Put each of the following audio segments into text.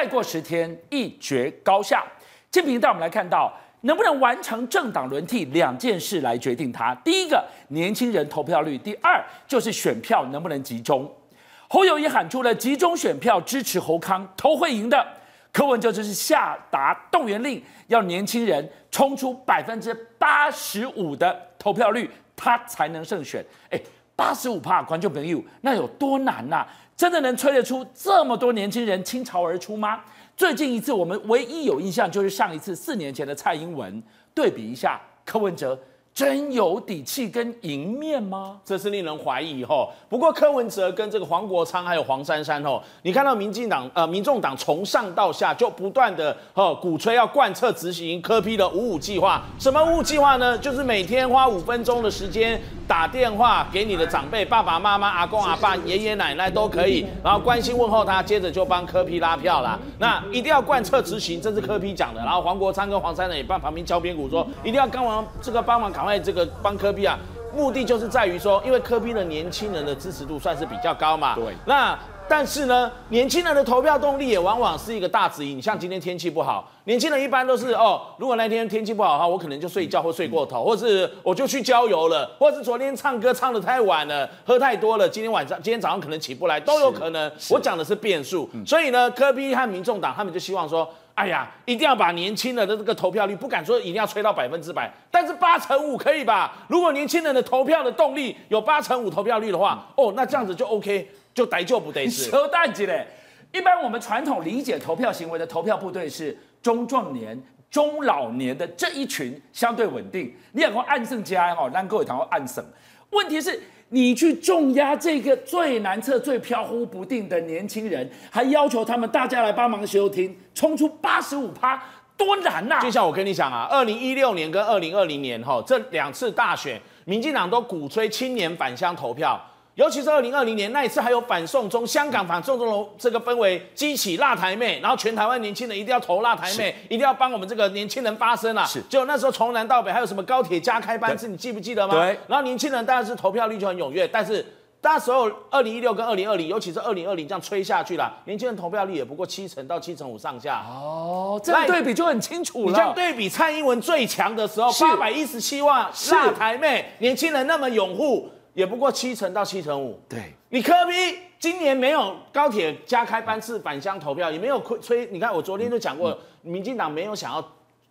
再过十天一决高下。今天带我们来看到能不能完成政党轮替两件事来决定它。第一个，年轻人投票率；第二，就是选票能不能集中。侯友宜喊出了集中选票支持侯康，投会赢的。柯文哲就是下达动员令，要年轻人冲出百分之八十五的投票率，他才能胜选。哎，八十五趴，观众朋友，那有多难呐、啊？真的能催得出这么多年轻人倾巢而出吗？最近一次，我们唯一有印象就是上一次四年前的蔡英文，对比一下柯文哲。真有底气跟赢面吗？这是令人怀疑吼。不过柯文哲跟这个黄国昌还有黄珊珊吼，你看到民进党呃民众党从上到下就不断的哦鼓吹要贯彻执行柯批的五五计划。什么五五计划呢？就是每天花五分钟的时间打电话给你的长辈，爸爸妈妈、阿公阿爸、爷爷奶奶都可以，然后关心问候他，接着就帮柯批拉票啦。那一定要贯彻执行，这是柯批讲的。然后黄国昌跟黄珊珊也帮旁边敲边鼓说，一定要帮忙这个帮忙赶快。这个帮科比啊，目的就是在于说，因为科比的年轻人的支持度算是比较高嘛。对。那但是呢，年轻人的投票动力也往往是一个大指引。像今天天气不好，年轻人一般都是哦，如果那天天气不好的话，我可能就睡觉或睡过头，或是我就去郊游了，或是昨天唱歌唱的太晚了，喝太多了，今天晚上、今天早上可能起不来，都有可能。我讲的是变数。所以呢，科比和民众党他们就希望说。哎呀，一定要把年轻人的这个投票率，不敢说一定要吹到百分之百，但是八成五可以吧？如果年轻人的投票的动力有八成五投票率的话，哦，那这样子就 OK，就逮就不得 是。扯淡子嘞！一般我们传统理解投票行为的投票部队是中壮年、中老年的这一群相对稳定。你讲过暗胜家哈，让各位谈过暗胜。问题是。你去重压这个最难测、最飘忽不定的年轻人，还要求他们大家来帮忙休庭，冲出八十五趴，多难呐、啊！就像我跟你讲啊，二零一六年跟二零二零年哈，这两次大选，民进党都鼓吹青年返乡投票。尤其是二零二零年那一次，还有反送中，香港反送中的这个氛围激起辣台妹，然后全台湾年轻人一定要投辣台妹，一定要帮我们这个年轻人发声啊！是，就那时候从南到北还有什么高铁加开班次，你记不记得吗？对。然后年轻人当然是投票率就很踊跃，但是那时候二零一六跟二零二零，尤其是二零二零这样吹下去了，年轻人投票率也不过七成到七成五上下。哦，这样对比就很清楚了。你这样对比蔡英文最强的时候，八百一十七万辣台妹，年轻人那么拥护。也不过七成到七成五。对，你柯 P 今年没有高铁加开班次返乡投票，也没有催。你看我昨天就讲过，民进党没有想要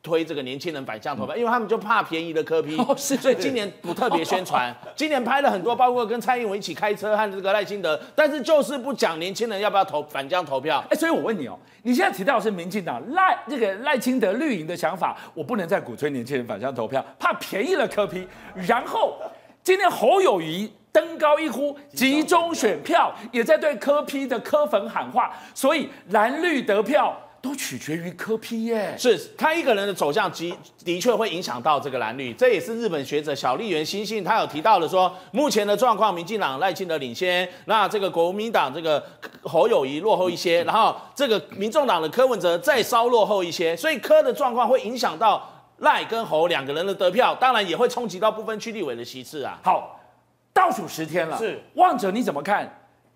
推这个年轻人返乡投票，因为他们就怕便宜的柯 P。哦，是。所以今年不特别宣传。今年拍了很多，包括跟蔡英文一起开车和这个赖清德，但是就是不讲年轻人要不要投返乡投票。哎，所以我问你哦，你现在提到的是民进党赖这个赖清德绿营的想法，我不能再鼓吹年轻人返乡投票，怕便宜了柯批然后。今天侯友宜登高一呼，集中选票，也在对柯 P 的柯粉喊话，所以蓝绿得票都取决于柯 P 耶。是他一个人的走向，的的确会影响到这个蓝绿。这也是日本学者小笠原新幸他有提到的说，目前的状况，民进党赖清德领先，那这个国民党这个侯友谊落后一些，然后这个民众党的柯文哲再稍落后一些，所以柯的状况会影响到。赖跟侯两个人的得票，当然也会冲击到部分区立委的席次啊。好，倒数十天了，是旺哲你怎么看？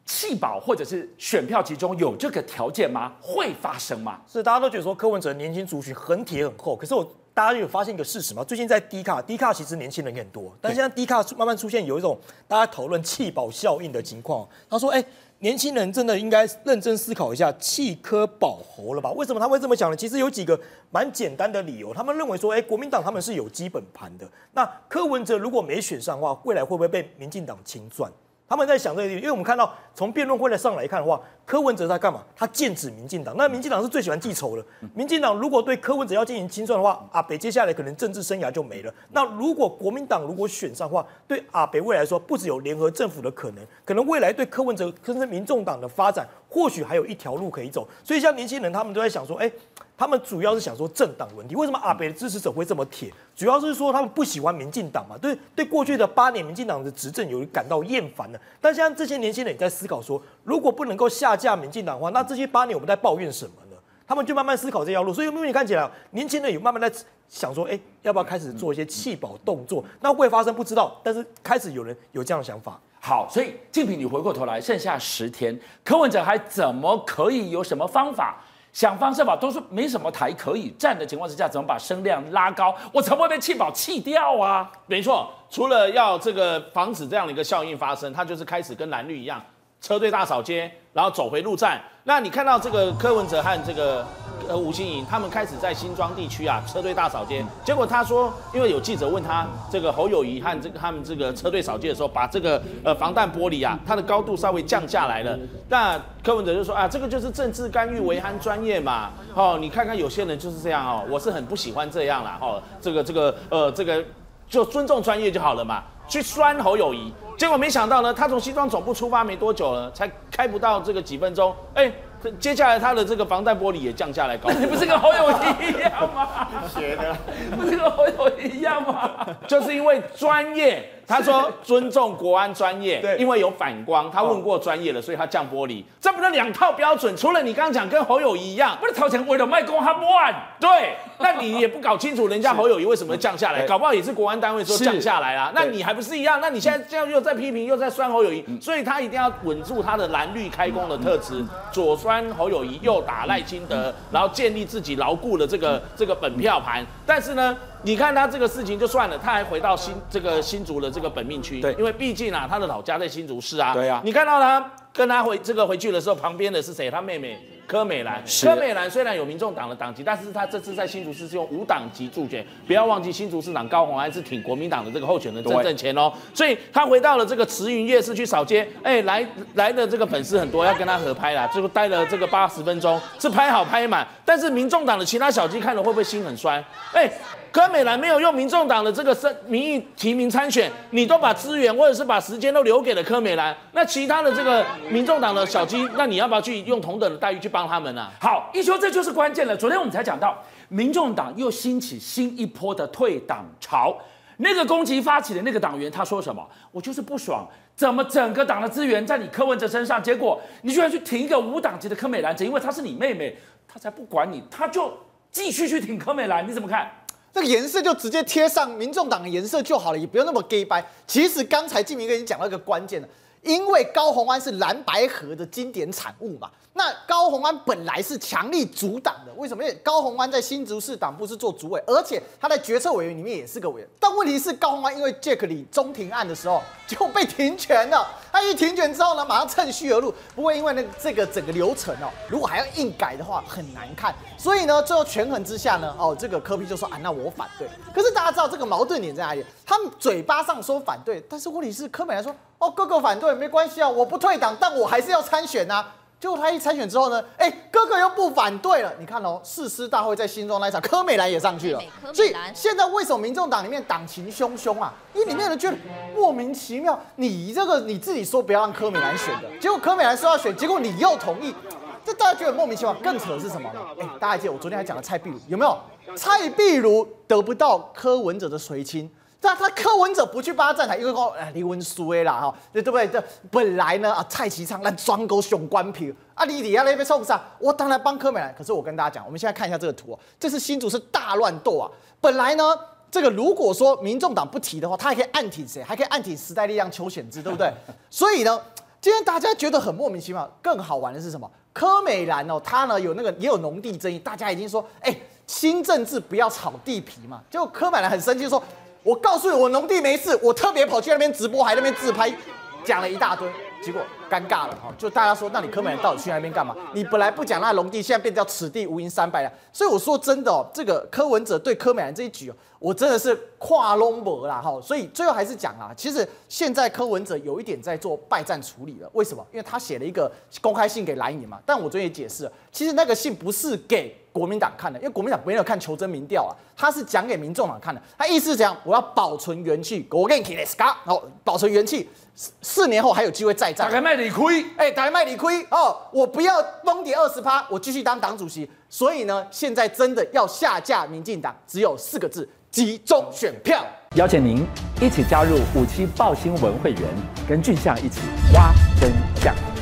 弃保或者是选票集中有这个条件吗？会发生吗？是大家都觉得说柯文哲年轻族群很铁很厚，可是我大家有发现一个事实吗？最近在低卡低卡其实年轻人也很多，但现在低卡慢慢出现有一种大家讨论弃保效应的情况。他说，哎。年轻人真的应该认真思考一下弃科保侯了吧？为什么他会这么讲呢？其实有几个蛮简单的理由。他们认为说，哎，国民党他们是有基本盘的。那柯文哲如果没选上的话，未来会不会被民进党清算？他们在想这个，因为我们看到从辩论会的上来看的话，柯文哲在干嘛？他剑指民进党。那民进党是最喜欢记仇的。民进党如果对柯文哲要进行清算的话，阿北接下来可能政治生涯就没了。那如果国民党如果选上的话，对阿北未来说，不只有联合政府的可能，可能未来对柯文哲甚至民众党的发展，或许还有一条路可以走。所以像年轻人，他们都在想说，哎。他们主要是想说政党问题，为什么阿北的支持者会这么铁？主要是说他们不喜欢民进党嘛，对对，过去的八年民进党的执政有感到厌烦了。但现在这些年轻人也在思考说，如果不能够下架民进党的话，那这些八年我们在抱怨什么呢？他们就慢慢思考这条路。所以目前看起来，年轻人有慢慢在想说，哎，要不要开始做一些弃保动作？那会发生不知道，但是开始有人有这样的想法。好，所以静平，你回过头来，剩下十天，柯文哲还怎么可以有什么方法？想方设法都是没什么台可以站的情况之下，怎么把声量拉高？我才不会被弃保弃掉啊！没错，除了要这个防止这样的一个效应发生，他就是开始跟蓝绿一样，车队大扫街，然后走回路站。那你看到这个柯文哲和这个呃吴欣颖，他们开始在新庄地区啊车队大扫街。结果他说，因为有记者问他这个侯友谊和这个他们这个车队扫街的时候，把这个呃防弹玻璃啊，它的高度稍微降下来了。那柯文哲就说啊，这个就是政治干预，维安专业嘛。哦，你看看有些人就是这样哦，我是很不喜欢这样啦。哦，这个这个呃这个就尊重专业就好了嘛。去酸侯友宜。结果没想到呢，他从西装总部出发没多久呢，才开不到这个几分钟，哎，接下来他的这个防弹玻璃也降下来高。你 不是跟侯友谊一样吗？学的，不是跟侯友谊一样吗？就是因为专业。他说尊重国安专业，对，因为有反光，他问过专业了，所以他降玻璃，这不是两套标准？除了你刚刚讲跟侯友谊一样，不是掏钱为了卖公他乱，对，那你也不搞清楚人家侯友谊为什么降下来，搞不好也是国安单位说降下来啦，那你还不是一样？那你现在这样又在批评，又在酸侯友谊，所以他一定要稳住他的蓝绿开工的特质，左酸侯友谊，右打赖清德，然后建立自己牢固的这个这个本票盘，但是呢？你看他这个事情就算了，他还回到新这个新竹的这个本命区，对，因为毕竟啊，他的老家在新竹市啊，对啊。你看到他跟他回这个回去的时候，旁边的是谁？他妹妹柯美兰。柯美兰虽然有民众党的党籍，但是他这次在新竹市是用无党籍助选，不要忘记新竹市长高虹安是挺国民党的这个候选人郑正钱哦，所以他回到了这个慈云夜市去扫街，哎，来来的这个粉丝很多，要跟他合拍啦，最后待了这个八十分钟，是拍好拍满，但是民众党的其他小鸡看了会不会心很酸？哎。柯美兰没有用民众党的这个声名义提名参选，你都把资源或者是把时间都留给了柯美兰，那其他的这个民众党的小鸡，那你要不要去用同等的待遇去帮他们呢、好，一说这就是关键了。昨天我们才讲到，民众党又兴起新一波的退党潮，那个攻击发起的那个党员他说什么？我就是不爽，怎么整个党的资源在你柯文哲身上，结果你居然去挺一个无党籍的柯美兰，只因为她是你妹妹，他才不管你，他就继续去挺柯美兰，你怎么看？这个颜色就直接贴上民众党的颜色就好了，也不用那么 gayby。其实刚才敬明跟你讲到一个关键了，因为高虹安是蓝白合的经典产物嘛。那高虹安本来是强力阻挡的，为什么？因为高虹安在新竹市党部是做主委，而且他在决策委员里面也是个委员。但问题是，高虹安因为 Jack 李中庭案的时候就被停权了。他一停权之后呢，马上趁虚而入。不过因为那这个整个流程哦，如果还要硬改的话，很难看。所以呢，最后权衡之下呢，哦，这个柯比就说啊，那我反对。可是大家知道这个矛盾点在哪里？他们嘴巴上说反对，但是问题是柯美来说哦，哥哥反对没关系啊，我不退党，但我还是要参选啊。结果他一参选之后呢，哎，哥哥又不反对了。你看哦，誓师大会在新庄那一场，柯美兰也上去了。所以现在为什么民众党里面党情汹汹啊？因为里面人觉得莫名其妙，你这个你自己说不要让柯美兰选的，结果柯美兰说要选，结果你又同意，这大家觉得莫名其妙。更扯的是什么呢？哎，大家还记得我昨天还讲了蔡壁如有没有？蔡壁如得不到柯文哲的垂青。他他柯文哲不去帮他站台，因为说哎，离婚输啦哈，对不对？这本来呢啊，蔡其昌那装狗熊官票啊，你底下那边冲上？我当然帮柯美兰。可是我跟大家讲，我们现在看一下这个图哦，这是新竹是大乱斗啊。本来呢，这个如果说民众党不提的话，他还可以暗挺谁？还可以暗挺时代力量邱显智，对不对？所以呢，今天大家觉得很莫名其妙。更好玩的是什么？柯美兰哦，他呢有那个也有农地争议，大家已经说哎，新政治不要炒地皮嘛。结果柯美兰很生气说。我告诉你，我农地没事，我特别跑去那边直播，还那边自拍，讲了一大堆，结果尴尬了哈，就大家说，那你柯美兰到底去那边干嘛？你本来不讲那农地，现在变成此地无银三百两。所以我说真的，这个柯文哲对柯美兰这一举哦，我真的是跨龙博啦哈。所以最后还是讲啊，其实现在柯文哲有一点在做败战处理了，为什么？因为他写了一个公开信给蓝营嘛，但我昨天也解释了，其实那个信不是给。国民党看的，因为国民党没有看求真民调啊，他是讲给民众党看的。他意思是讲，我要保存元气，我给你 let's go，然后保存元气，四四年后还有机会再战。打开卖理亏，哎，打开卖理亏哦，我不要崩跌二十趴，我继续当党主席。所以呢，现在真的要下架民进党，只有四个字：集中选票。邀请您一起加入五七爆新闻会员，跟俊相一起挖真相。